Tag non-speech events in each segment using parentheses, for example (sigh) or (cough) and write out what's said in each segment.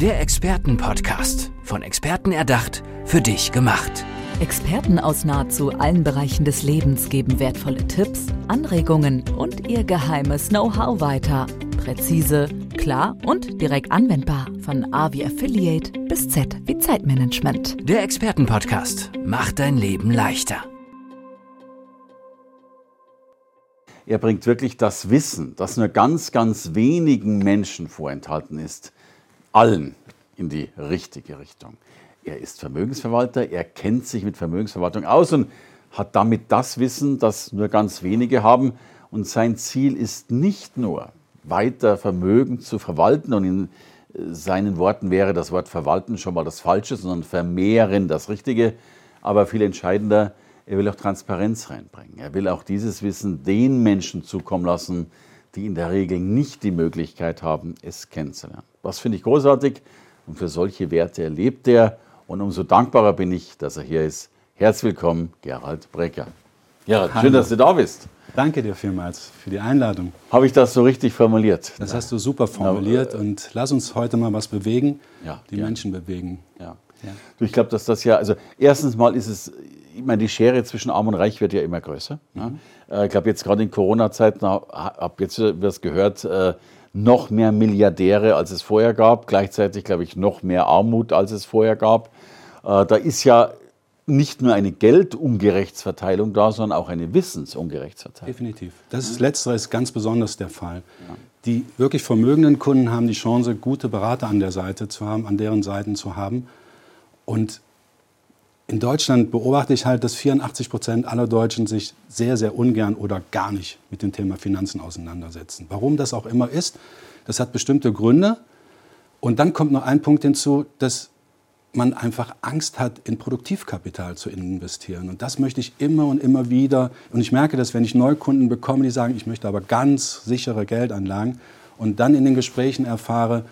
Der Expertenpodcast. Von Experten erdacht, für dich gemacht. Experten aus nahezu allen Bereichen des Lebens geben wertvolle Tipps, Anregungen und ihr geheimes Know-how weiter. Präzise, klar und direkt anwendbar. Von A wie Affiliate bis Z wie Zeitmanagement. Der Expertenpodcast macht dein Leben leichter. Er bringt wirklich das Wissen, das nur ganz, ganz wenigen Menschen vorenthalten ist, allen in die richtige Richtung. Er ist Vermögensverwalter, er kennt sich mit Vermögensverwaltung aus und hat damit das Wissen, das nur ganz wenige haben. Und sein Ziel ist nicht nur, weiter Vermögen zu verwalten und in äh, seinen Worten wäre das Wort verwalten schon mal das Falsche, sondern vermehren das Richtige. Aber viel entscheidender, er will auch Transparenz reinbringen. Er will auch dieses Wissen den Menschen zukommen lassen, die in der Regel nicht die Möglichkeit haben, es kennenzulernen. Das finde ich großartig und für solche Werte erlebt er. Und umso dankbarer bin ich, dass er hier ist. Herzlich willkommen, Gerald Brecker. Gerald, schön, dass du da bist. Danke dir vielmals für die Einladung. Habe ich das so richtig formuliert? Das hast du super formuliert Ja, äh, und lass uns heute mal was bewegen, Ja, die gerne. Menschen bewegen. Ja. Ja. Ich glaube, dass das ja, also erstens mal ist es, ich meine, die Schere zwischen Arm und Reich wird ja immer größer. ne? Äh, Ich glaube, jetzt gerade in Corona-Zeiten, habe jetzt was gehört, äh, noch mehr Milliardäre, als es vorher gab. Gleichzeitig, glaube ich, noch mehr Armut, als es vorher gab. Äh, Da ist ja nicht nur eine Geldungerechtsverteilung da, sondern auch eine Wissensungerechtsverteilung. Definitiv. Das ist, Letztere ist ganz besonders der Fall. Die wirklich vermögenden Kunden haben die Chance, gute Berater an der Seite zu haben, an deren Seiten zu haben. Und in Deutschland beobachte ich halt, dass 84 Prozent aller Deutschen sich sehr, sehr ungern oder gar nicht mit dem Thema Finanzen auseinandersetzen. Warum das auch immer ist, das hat bestimmte Gründe. Und dann kommt noch ein Punkt hinzu, dass man einfach Angst hat, in Produktivkapital zu investieren. Und das möchte ich immer und immer wieder. Und ich merke das, wenn ich Neukunden bekomme, die sagen, ich möchte aber ganz sichere Geldanlagen und dann in den Gesprächen erfahre,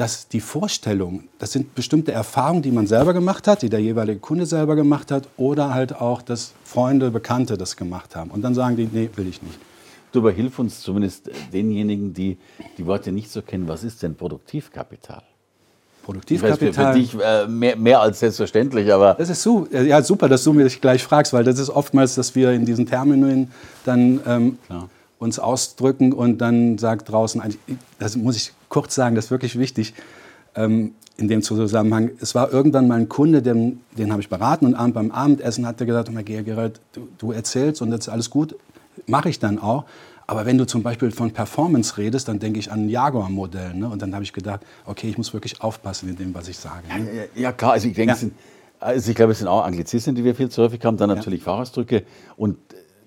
dass die Vorstellung, das sind bestimmte Erfahrungen, die man selber gemacht hat, die der jeweilige Kunde selber gemacht hat, oder halt auch, dass Freunde, Bekannte das gemacht haben. Und dann sagen die, nee, will ich nicht. Du, aber hilf uns zumindest denjenigen, die die Worte nicht so kennen. Was ist denn Produktivkapital? Ich weiß, für, für Produktivkapital. dich mehr, mehr als selbstverständlich, aber Das ist su ja, super, dass du mich gleich fragst, weil das ist oftmals, dass wir in diesen Terminen dann ähm, uns ausdrücken und dann sagt draußen, eigentlich- das muss ich kurz sagen, das ist wirklich wichtig ähm, in dem Zusammenhang. Es war irgendwann mal ein Kunde, den, den habe ich beraten und abend beim Abendessen hat er gesagt, "Hör mal, Gerald, du, du erzählst und das ist alles gut, mache ich dann auch. Aber wenn du zum Beispiel von Performance redest, dann denke ich an ein Jaguar-Modell. Ne? Und dann habe ich gedacht, okay, ich muss wirklich aufpassen in dem, was ich sage. Ne? Ja, ja, klar, also ich denke, Ja. sind, also ich glaube, es sind auch Anglizismen, die wir viel zu häufig haben, dann natürlich Fachausdrücke und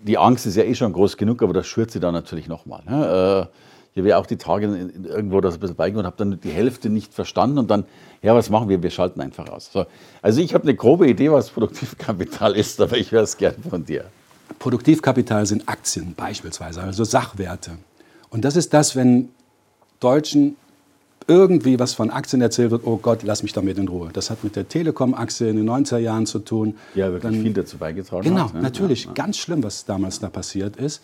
die Angst ist ja eh schon groß genug, aber das schürt sie dann natürlich nochmal. Ne? Äh, Ich habe ja auch die Tage irgendwo das ein bisschen beigewohnt und habe dann die Hälfte nicht verstanden und dann, ja, was machen wir? Wir schalten einfach aus. So. Also ich habe eine grobe Idee, was Produktivkapital (laughs) ist, aber ich höre es gerne von dir. Produktivkapital sind Aktien beispielsweise, also Sachwerte. Und das ist das, wenn Deutschen irgendwie was von Aktien erzählt wird, oh Gott, lass mich damit in Ruhe. Das hat mit der Telekom-Aktie in den 90er Jahren zu tun. Ja, wirklich Dann- viel dazu beigetragen Genau, hat. ne? natürlich. Ja, ja. Ganz schlimm, was damals da passiert ist.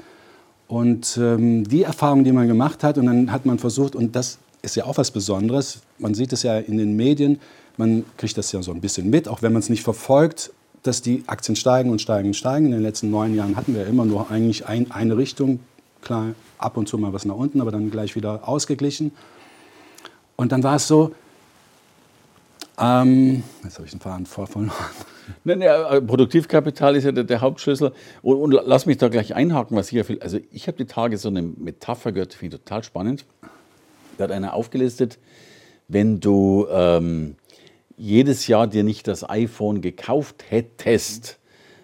Und ähm, die Erfahrung, die man gemacht hat, und dann hat man versucht, und das ist ja auch was Besonderes, man sieht es ja in den Medien, man kriegt das ja so ein bisschen mit, auch wenn man es nicht verfolgt, dass die Aktien steigen und steigen und steigen. In den letzten neun Jahren hatten wir immer nur eigentlich ein, eine Richtung, klar, ab und zu mal was nach unten, aber dann gleich wieder ausgeglichen. Und dann war es so, ähm, jetzt habe ich den Faden voll verloren. (laughs) Nein, ja, äh, Produktivkapital ist ja der, der Hauptschlüssel. Und, und lass mich da gleich einhaken, was ja viel. Also, ich habe die Tage so eine Metapher gehört, finde ich total spannend. Da hat einer aufgelistet, wenn du ähm, jedes Jahr dir nicht das iPhone gekauft hättest,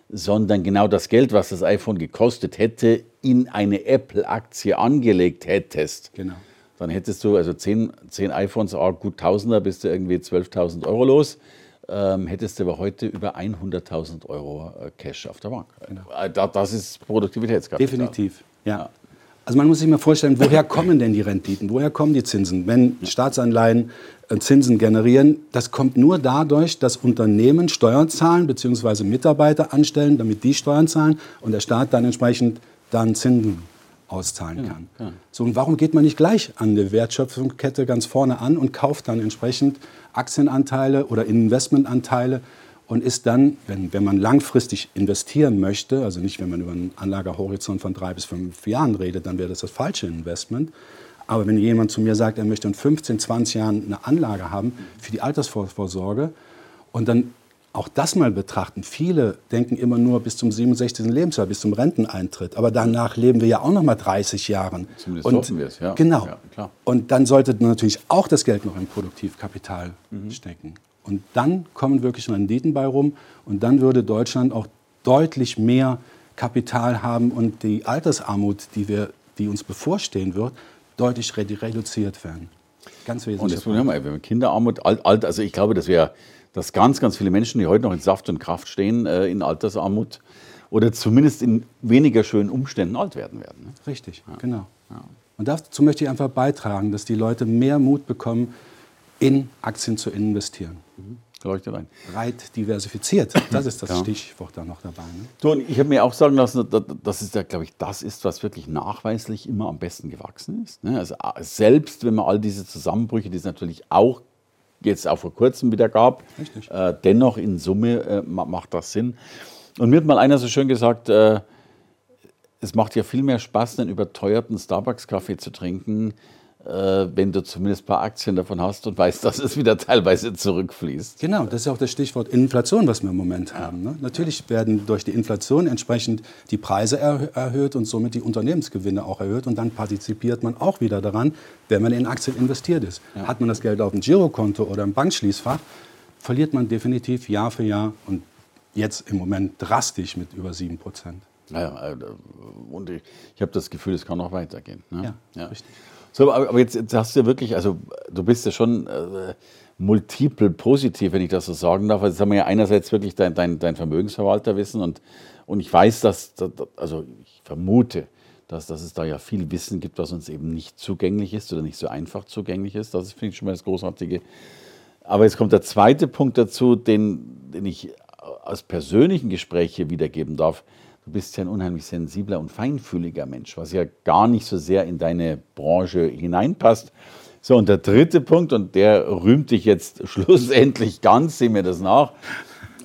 sondern genau das Geld, was das iPhone gekostet hätte, in eine Apple-Aktie angelegt hättest, Genau. Dann hättest du also 10, 10 iPhones, ah, gut Tausender, bist du irgendwie 12.000 Euro los. Ähm, hättest du aber heute über 100.000 Euro äh, Cash auf der Bank. Äh, da, das ist Produktivitätskapital. Definitiv, ja. Also man muss sich mal vorstellen, woher kommen denn die Renditen? Woher kommen die Zinsen? Wenn Staatsanleihen äh, Zinsen generieren, das kommt nur dadurch, dass Unternehmen Steuern zahlen bzw. Mitarbeiter anstellen, damit die Steuern zahlen und der Staat dann entsprechend dann Zinsen auszahlen kann. Ja, so, und warum geht man nicht gleich an der Wertschöpfungskette ganz vorne an und kauft dann entsprechend Aktienanteile oder Investmentanteile und ist dann, wenn, wenn man langfristig investieren möchte, also nicht, wenn man über einen Anlagehorizont von drei bis fünf Jahren redet, dann wäre das das falsche Investment. Aber wenn jemand zu mir sagt, er möchte in 15, 20 Jahren eine Anlage haben für die Altersvorsorge und dann auch das mal betrachten. Viele denken immer nur bis zum 67. Lebensjahr, bis zum Renteneintritt. Aber danach leben wir ja auch noch mal 30 Jahre. Zumindest und, hoffen wir es, ja. Genau. Ja, und dann sollte natürlich auch das Geld noch in Produktivkapital mhm. stecken. Und dann kommen wirklich Renditen bei rum. Und dann würde Deutschland auch deutlich mehr Kapital haben und die Altersarmut, die, wir, die uns bevorstehen wird, deutlich reduziert werden. Ganz wesentlich. Und das Problem haben wir, Kinderarmut, alt, alt, also ich glaube, dass wir dass ganz, ganz viele Menschen, die heute noch in Saft und Kraft stehen, äh, in Altersarmut oder zumindest in weniger schönen Umständen alt werden werden. Ne? Richtig, ja. genau. Ja. Und dazu möchte ich einfach beitragen, dass die Leute mehr Mut bekommen, in Aktien zu investieren. Mhm. Leuchtet ein. Breit diversifiziert, das ist das ja. Stichwort da noch dabei. Ne? So, und ich habe mir auch sagen lassen, dass es ja, glaube ich, das ist, was wirklich nachweislich immer am besten gewachsen ist. Ne? Also selbst wenn man all diese Zusammenbrüche, die es natürlich auch jetzt auch vor kurzem wieder gab. Äh, dennoch in Summe äh, macht das Sinn. Und mir hat mal einer so schön gesagt, äh, es macht ja viel mehr Spaß, einen überteuerten Starbucks-Kaffee zu trinken, wenn du zumindest ein paar Aktien davon hast und weißt, dass es wieder teilweise zurückfließt. Genau, das ist auch das Stichwort Inflation, was wir im Moment haben. Ne? Natürlich werden durch die Inflation entsprechend die Preise er erhöht und somit die Unternehmensgewinne auch erhöht und dann partizipiert man auch wieder daran, wenn man in Aktien investiert ist. Ja. Hat man das Geld auf dem Girokonto oder im Bankschließfach, verliert man definitiv Jahr für Jahr und jetzt im Moment drastisch mit über 7 Prozent. Naja, äh, und ich, ich habe das Gefühl, es kann noch weitergehen. Ne? Ja, ja, richtig. So, aber jetzt, jetzt, hast du ja wirklich, also du bist ja schon äh, multiple positiv, wenn ich das so sagen darf. Also jetzt haben wir ja einerseits wirklich dein, dein, dein Vermögensverwalterwissen und, und ich weiß, dass, also ich vermute, dass, dass es da ja viel Wissen gibt, was uns eben nicht zugänglich ist oder nicht so einfach zugänglich ist. Das finde ich schon mal das Großartige. Aber jetzt kommt der zweite Punkt dazu, den, den ich aus persönlichen Gesprächen wiedergeben darf du bist ja ein unheimlich sensibler und feinfühliger Mensch, was ja gar nicht so sehr in deine Branche hineinpasst. So, und der dritte Punkt, und der rühmt dich jetzt (laughs) schlussendlich ganz, sieh mir das nach.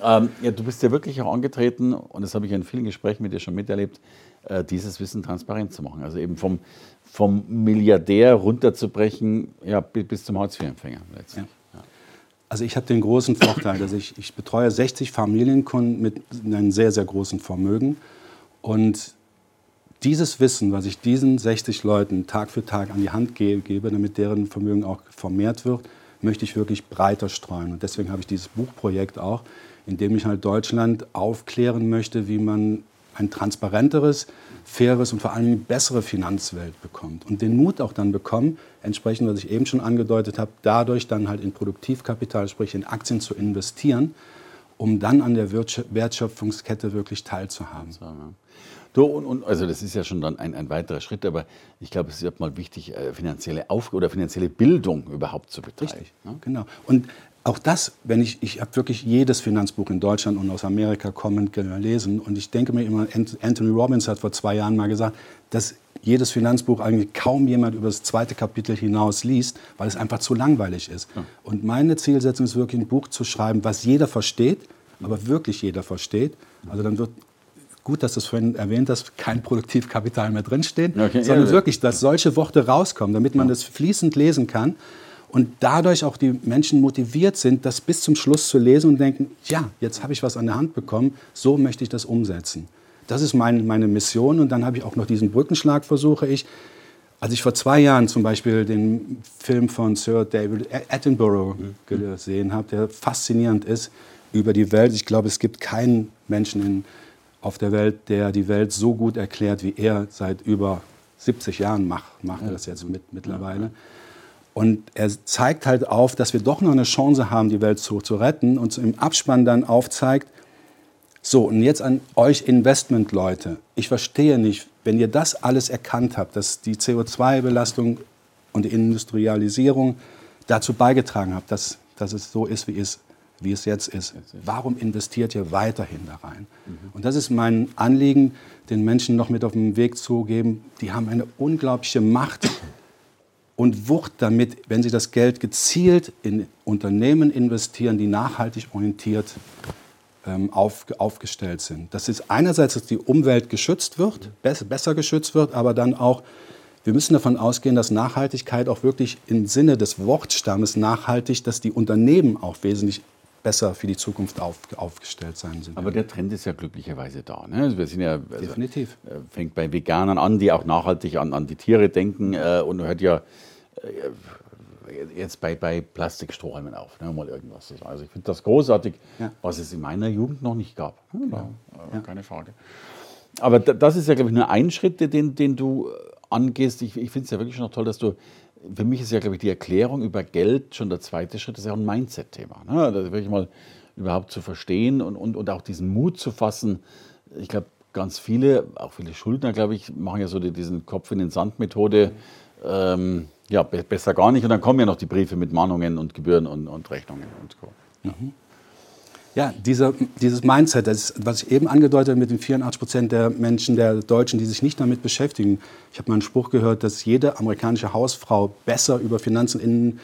Ähm, ja, du bist ja wirklich auch angetreten, und das habe ich in vielen Gesprächen mit dir schon miterlebt, äh, dieses Wissen transparent zu machen. Also eben vom, vom Milliardär runterzubrechen ja, bis zum Hartz-IV-Empfänger letztlich. Ja. Also ich habe den großen Vorteil, dass ich, ich betreue 60 Familienkunden mit einem sehr, sehr großen Vermögen. Und dieses Wissen, was ich diesen 60 Leuten Tag für Tag an die Hand gebe, damit deren Vermögen auch vermehrt wird, möchte ich wirklich breiter streuen. Und deswegen habe ich dieses Buchprojekt auch, in dem ich halt Deutschland aufklären möchte, wie man ein transparenteres, faires und vor allem bessere Finanzwelt bekommt. Und den Mut auch dann bekommen, entsprechend, was ich eben schon angedeutet habe, dadurch dann halt in Produktivkapital, sprich in Aktien zu investieren, um dann an der Wertschöpfungskette wirklich teilzuhaben. Du, und, und, also das ist ja schon dann ein, ein weiterer Schritt, aber ich glaube, es ist mal wichtig, äh, finanzielle Auf oder finanzielle Bildung überhaupt zu betreiben. Richtig, ne? genau. Und auch das, wenn ich, ich habe wirklich jedes Finanzbuch in Deutschland und aus Amerika kommend gelesen und ich denke mir immer, Anthony Robbins hat vor zwei Jahren mal gesagt, dass jedes Finanzbuch eigentlich kaum jemand über das zweite Kapitel hinaus liest, weil es einfach zu langweilig ist. Ja. Und meine Zielsetzung ist wirklich ein Buch zu schreiben, was jeder versteht, aber wirklich jeder versteht. Also dann wird gut, dass du es vorhin erwähnt hast, kein Produktivkapital mehr drinsteht, okay, sondern ja, wirklich, dass solche Worte rauskommen, damit man ja. das fließend lesen kann und dadurch auch die Menschen motiviert sind, das bis zum Schluss zu lesen und denken, ja, jetzt habe ich was an der Hand bekommen, so möchte ich das umsetzen. Das ist mein, meine Mission und dann habe ich auch noch diesen Brückenschlag, versuche ich. Als ich vor zwei Jahren zum Beispiel den Film von Sir David Attenborough mhm. gesehen habe, der faszinierend ist über die Welt. Ich glaube, es gibt keinen Menschen in, auf der Welt, der die Welt so gut erklärt, wie er seit über 70 Jahren macht, macht er das jetzt mit, mittlerweile. Und er zeigt halt auf, dass wir doch noch eine Chance haben, die Welt zu, zu retten und im Abspann dann aufzeigt, so, und jetzt an euch Investmentleute. Ich verstehe nicht, wenn ihr das alles erkannt habt, dass die CO2-Belastung und die Industrialisierung dazu beigetragen hat, dass, dass es so ist, wie es wie es jetzt ist, warum investiert ihr weiterhin da rein? Und das ist mein Anliegen, den Menschen noch mit auf den Weg zu geben. Die haben eine unglaubliche Macht und Wucht damit, wenn sie das Geld gezielt in Unternehmen investieren, die nachhaltig orientiert ähm, auf, aufgestellt sind. Das ist einerseits, dass die Umwelt geschützt wird, besser, geschützt wird, aber dann auch, wir müssen davon ausgehen, dass Nachhaltigkeit auch wirklich im Sinne des Wortstammes nachhaltig, dass die Unternehmen auch wesentlich besser für die Zukunft auf, aufgestellt sein sind. Aber der Trend ist ja glücklicherweise da. Ne? Also wir sind ja, also, Definitiv. Äh, fängt bei Veganern an, die auch nachhaltig an, an die Tiere denken äh, und hört ja äh, jetzt bei, bei Plastikstrohhalmen auf, ne, mal irgendwas zu sagen. Also ich finde das großartig, ja. was es in meiner Jugend noch nicht gab. Ja, genau. ja. Keine Frage. Aber das ist ja, glaube ich, nur ein Schritt, den, den du äh, angehst. Ich, ich finde es ja wirklich noch toll, dass du, für mich ist ja, glaube ich, die Erklärung über Geld schon der zweite Schritt, das ist ja auch ein Mindset-Thema. Ne? Das wirklich mal überhaupt zu verstehen und, und, und auch diesen Mut zu fassen. Ich glaube, ganz viele, auch viele Schuldner, glaube ich, machen ja so die, diesen Kopf in den Sand-Methode. Ähm, ja, be besser gar nicht. Und dann kommen ja noch die Briefe mit Mahnungen und Gebühren und, und Rechnungen und Co. Mhm. Ja, dieser, dieses Mindset, das, was ich eben angedeutet habe mit den 84 Prozent der Menschen, der Deutschen, die sich nicht damit beschäftigen. Ich habe mal einen Spruch gehört, dass jede amerikanische Hausfrau besser über Finanzen in,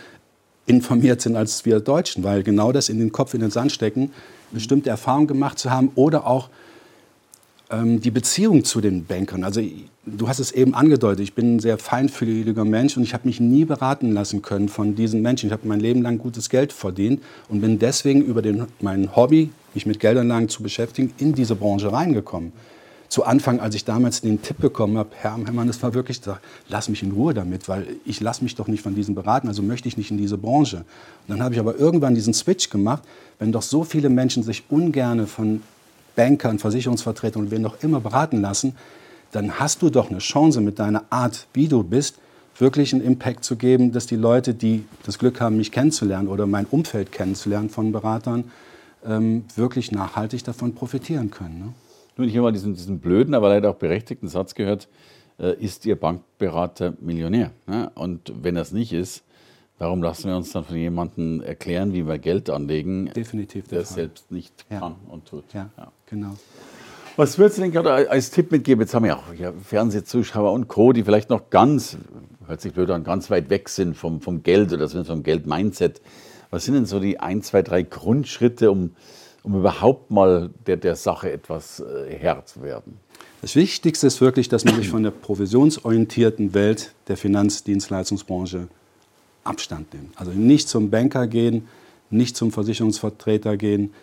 informiert sind als wir Deutschen, weil genau das in den Kopf in den Sand stecken, bestimmte Erfahrungen gemacht zu haben oder auch die Beziehung zu den Bankern. Also du hast es eben angedeutet, ich bin ein sehr feinfühliger Mensch und ich habe mich nie beraten lassen können von diesen Menschen. Ich habe mein Leben lang gutes Geld verdient und bin deswegen über den, mein Hobby, mich mit Geldanlagen zu beschäftigen, in diese Branche reingekommen. Zu Anfang, als ich damals den Tipp bekommen habe, Herr Herrmann, das war wirklich, da, lass mich in Ruhe damit, weil ich lasse mich doch nicht von diesen beraten, also möchte ich nicht in diese Branche. Und dann habe ich aber irgendwann diesen Switch gemacht, wenn doch so viele Menschen sich ungerne von Bankern, Versicherungsvertretern und wen noch immer beraten lassen, dann hast du doch eine Chance mit deiner Art, wie du bist, wirklich einen Impact zu geben, dass die Leute, die das Glück haben, mich kennenzulernen oder mein Umfeld kennenzulernen von Beratern, ähm, wirklich nachhaltig davon profitieren können. Ne? Nun, ich habe mal diesen, diesen, blöden, aber leider auch berechtigten Satz gehört, äh, ist Ihr Bankberater Millionär? Ne? Und wenn das nicht ist, warum lassen wir uns dann von jemandem erklären, wie wir Geld anlegen, Definitiv der es selbst nicht ja. kann und tut? Ja, ja. genau. Was würdest du denn gerade als Tipp mitgeben? Jetzt haben wir auch Fernsehzuschauer und Co., die vielleicht noch ganz, hört sich blöd an, ganz weit weg sind vom, vom Geld oder vom Geld-Mindset. Was sind denn so die ein, zwei, drei Grundschritte, um, um überhaupt mal der, der Sache etwas äh, Herr zu werden? Das Wichtigste ist wirklich, dass man sich von der provisionsorientierten Welt der Finanzdienstleistungsbranche Abstand nimmt. Also nicht zum Banker gehen, nicht zum Versicherungsvertreter gehen,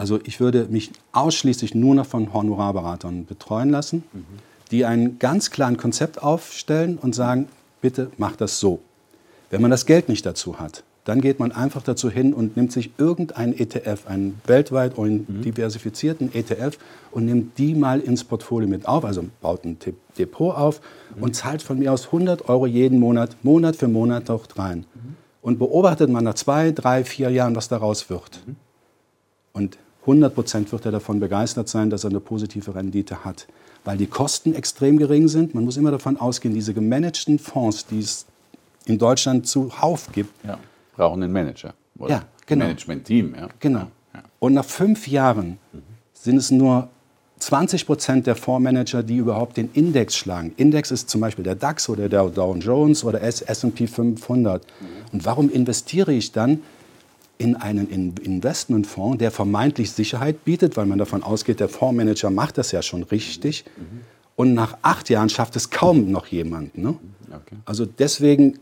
also ich würde mich ausschließlich nur noch von Honorarberatern betreuen lassen, mhm. die ein ganz klares Konzept aufstellen und sagen, bitte mach das so. Wenn man das Geld nicht dazu hat, dann geht man einfach dazu hin und nimmt sich irgendeinen ETF, einen weltweit mhm. diversifizierten ETF und nimmt die mal ins Portfolio mit auf, also baut ein Depot auf mhm. und zahlt von mir aus 100 Euro jeden Monat, Monat für Monat auch rein. Und beobachtet man nach zwei, drei, vier Jahren, was daraus wird. Mhm. Und 100 Prozent wird er davon begeistert sein, dass er eine positive Rendite hat, weil die Kosten extrem gering sind. Man muss immer davon ausgehen, diese gemanagten Fonds, die es in Deutschland zuhauf gibt, ja, brauchen einen Manager. Oder ja, genau. Management-Team. Ja. Genau. Ja. Und nach fünf Jahren mhm. sind es nur 20 Prozent der Fondsmanager, die überhaupt den Index schlagen. Index ist zum Beispiel der DAX oder der Dow Jones oder S&P 500. Mhm. Und warum investiere ich dann in einen Investmentfonds, der vermeintlich Sicherheit bietet, weil man davon ausgeht, der Fondsmanager macht das ja schon richtig. Und nach acht Jahren schafft es kaum noch jemand. Ne? Okay. Also deswegen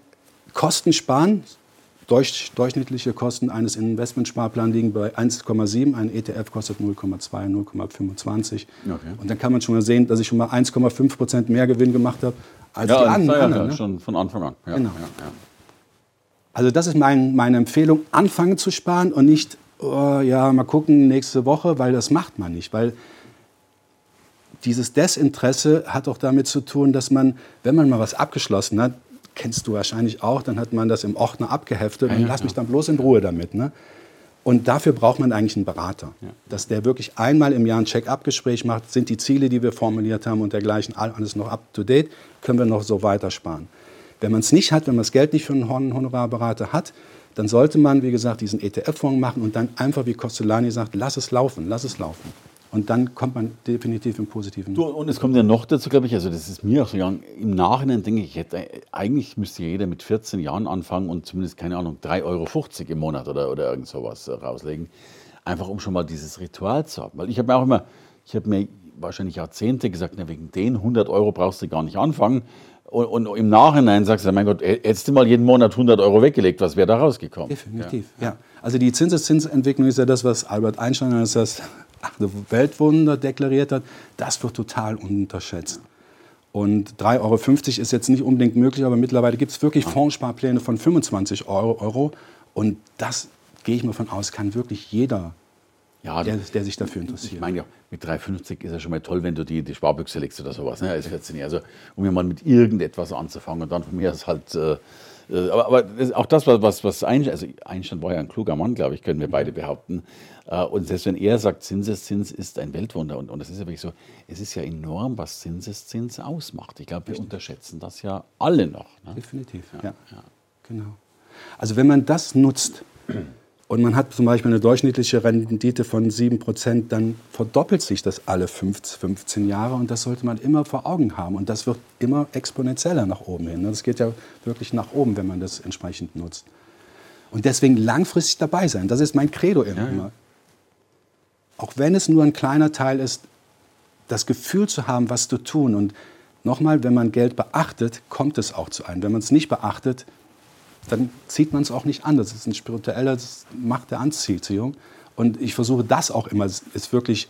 Kosten sparen. Durch, durchschnittliche Kosten eines Investmentsparplans liegen bei 1,7. Ein ETF kostet 0,2, 0,25. Okay. Und dann kann man schon mal sehen, dass ich schon mal 1,5 Prozent mehr Gewinn gemacht habe als ja, die anderen. Ja, ja, ne? schon von Anfang an. Ja, genau. Also das ist mein, meine Empfehlung, anfangen zu sparen und nicht, oh, ja, mal gucken nächste Woche, weil das macht man nicht. Weil dieses Desinteresse hat auch damit zu tun, dass man, wenn man mal was abgeschlossen hat, kennst du wahrscheinlich auch, dann hat man das im Ordner abgeheftet und ja, lass mich dann bloß in Ruhe damit. Ne? Und dafür braucht man eigentlich einen Berater, dass der wirklich einmal im Jahr ein Check-up-Gespräch macht, sind die Ziele, die wir formuliert haben und dergleichen, alles noch up-to-date, können wir noch so weiter sparen. Wenn man es nicht hat, wenn man das Geld nicht für einen Honorarberater hat, dann sollte man, wie gesagt, diesen ETF-Fonds machen und dann einfach, wie Costellani sagt, lass es laufen, lass es laufen. Und dann kommt man definitiv im Positiven. Du, und es kommt ja noch dazu, glaube ich, also das ist mir auch so gegangen, im Nachhinein denke ich, hätte, eigentlich müsste jeder mit 14 Jahren anfangen und zumindest, keine Ahnung, 3,50 Euro im Monat oder, oder irgend sowas rauslegen. Einfach um schon mal dieses Ritual zu haben. Weil ich habe mir auch immer, ich habe mir wahrscheinlich Jahrzehnte gesagt, na, wegen den 100 Euro brauchst du gar nicht anfangen. Und, und, im Nachhinein sagst du, mein Gott, hättest du mal jeden Monat 100 Euro weggelegt, was wäre da rausgekommen? Definitiv, ja. ja. Also die Zinseszinsentwicklung ist ja das, was Albert Einstein als das Weltwunder deklariert hat. Das wird total unterschätzt. Und 3,50 Euro ist jetzt nicht unbedingt möglich, aber mittlerweile gibt es wirklich Fondssparpläne von 25 Euro. Und das, gehe ich mal von aus, kann wirklich jeder ja, der, der, sich dafür interessiert. Ich meine ja, mit 3,50 ist ja schon mal toll, wenn du die, die Sparbüchse legst oder sowas, ne, als 14 Also, um ja mal mit irgendetwas anzufangen und dann von mir ist halt. Äh, äh aber, aber das, auch das, was, was Einstein, also Einstein war ja ein kluger Mann, glaube ich, können wir beide behaupten. Äh, und selbst wenn er sagt, Zinseszins ist ein Weltwunder, und, und das ist ja wirklich so, es ist ja enorm, was Zinseszins ausmacht. Ich glaube, wir unterschätzen das ja alle noch. Ne? Definitiv, ja. ja. Genau. Also wenn man das nutzt, und man hat zum Beispiel eine durchschnittliche Rendite von 7%, dann verdoppelt sich das alle 15 Jahre und das sollte man immer vor Augen haben. Und das wird immer exponentieller nach oben hin. Das geht ja wirklich nach oben, wenn man das entsprechend nutzt. Und deswegen langfristig dabei sein, das ist mein Credo immer. Ja, ja. Auch wenn es nur ein kleiner Teil ist, das Gefühl zu haben, was zu tun. Und nochmal, wenn man Geld beachtet, kommt es auch zu einem. Wenn man es nicht beachtet, dann zieht man es auch nicht an. Das ist ein spiritueller Macht der Anziehung. Und ich versuche das auch immer, es ist wirklich,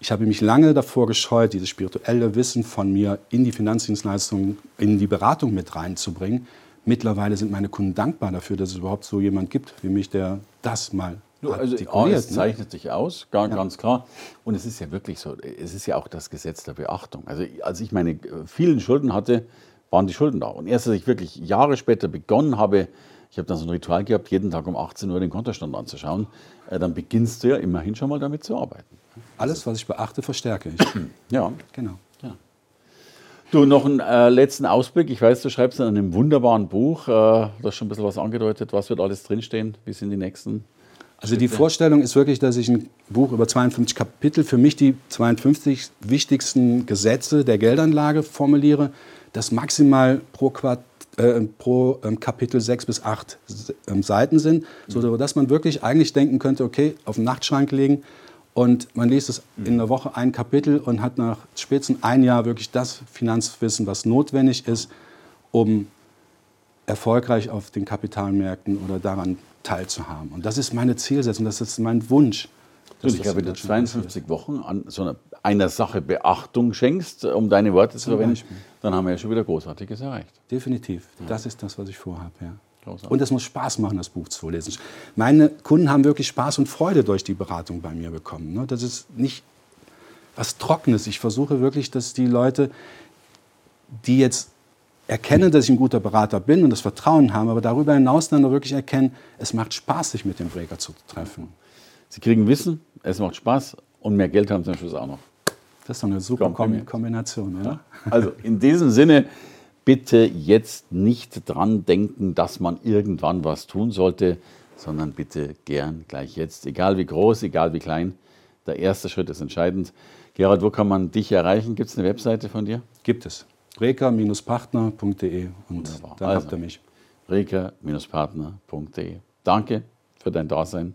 ich habe mich lange davor gescheut, dieses spirituelle Wissen von mir in die Finanzdienstleistungen, in die Beratung mit reinzubringen. Mittlerweile sind meine Kunden dankbar dafür, dass es überhaupt so jemand gibt wie mich, der das mal also A, es ne? zeichnet sich aus, gar, ja. ganz klar. Und es ist ja wirklich so, es ist ja auch das Gesetz der Beachtung. Also als ich meine vielen Schulden hatte, waren die Schulden da. Und erst als ich wirklich Jahre später begonnen habe, ich habe dann so ein Ritual gehabt, jeden Tag um 18 Uhr den Kontostand anzuschauen, äh, dann beginnst du ja immerhin schon mal damit zu arbeiten. Alles, was ich beachte, verstärke ich. (clears throat) ja, genau. Ja. Du, noch einen äh, letzten Ausblick. Ich weiß, du schreibst in einem wunderbaren Buch, äh, du hast schon ein bisschen was angedeutet. Was wird alles drinstehen? Wie sind die nächsten? Also die Vorstellung ist wirklich, dass ich ein Buch über 52 Kapitel, für mich die 52 wichtigsten Gesetze der Geldanlage formuliere, das maximal pro, Quart, äh, pro ähm, Kapitel sechs bis acht ähm, Seiten sind, sodass man wirklich eigentlich denken könnte, okay, auf den Nachtschrank legen und man liest es in der Woche ein Kapitel und hat nach spätestens ein Jahr wirklich das Finanzwissen, was notwendig ist, um erfolgreich auf den Kapitalmärkten oder daran teilzuhaben. Und das ist meine Zielsetzung, das ist mein Wunsch. Und ich habe dir 52 Wochen an so einer, einer, Sache Beachtung schenkst, um deine Worte zu verwenden, dann haben wir ja schon wieder Großartiges erreicht. Definitiv. Das ist das, was ich vorhabe. Ja. Und es muss Spaß machen, das Buch zu lesen. Meine Kunden haben wirklich Spaß und Freude durch die Beratung bei mir bekommen. Ne? Das ist nicht was Trockenes. Ich versuche wirklich, dass die Leute, die jetzt erkennen, dass ich ein guter Berater bin und das Vertrauen haben, aber darüber hinaus dann wirklich erkennen, es macht Spaß, sich mit dem Breker zu treffen. Sie kriegen Wissen, es macht Spaß und mehr Geld haben Sie am Schluss auch noch. Das ist doch eine super Kom Kombination, oder? Also in diesem Sinne, bitte jetzt nicht dran denken, dass man irgendwann was tun sollte, sondern bitte gern gleich jetzt, egal wie groß, egal wie klein. Der erste Schritt ist entscheidend. Gerald, wo kann man dich erreichen? Gibt es eine Webseite von dir? Gibt es. reka-partner.de und Wunderbar. da also, habt ihr mich. reka-partner.de. Danke für dein Dasein.